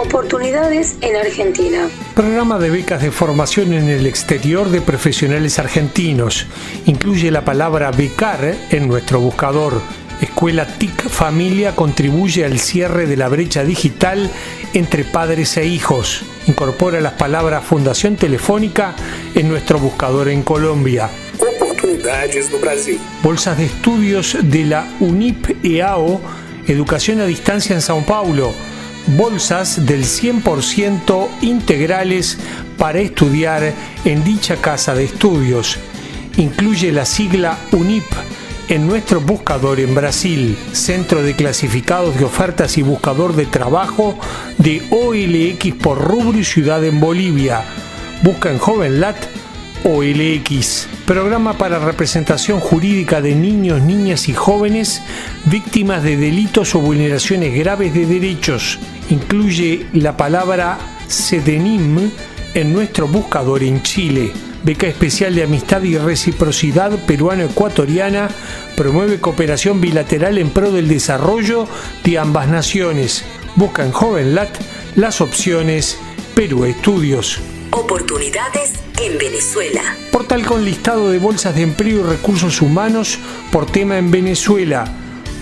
Oportunidades en Argentina. Programa de becas de formación en el exterior de profesionales argentinos. Incluye la palabra becar en nuestro buscador. Escuela TIC Familia contribuye al cierre de la brecha digital entre padres e hijos. Incorpora las palabras Fundación Telefónica en nuestro buscador en Colombia. Oportunidades no Brasil. Bolsas de estudios de la UNIP EAO, Educación a Distancia en Sao Paulo bolsas del 100% integrales para estudiar en dicha casa de estudios. Incluye la sigla UNIP en nuestro buscador en Brasil, Centro de Clasificados de Ofertas y Buscador de Trabajo de OLX por rubro y ciudad en Bolivia. Busca en JovenLat OLX, programa para representación jurídica de niños, niñas y jóvenes víctimas de delitos o vulneraciones graves de derechos. Incluye la palabra SEDENIM en nuestro buscador en Chile. Beca especial de amistad y reciprocidad peruano-ecuatoriana promueve cooperación bilateral en pro del desarrollo de ambas naciones. Busca en JovenLat las opciones Perú Estudios. Oportunidades en Venezuela. Portal con listado de bolsas de empleo y recursos humanos por tema en Venezuela.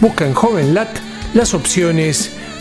Busca en JovenLat las opciones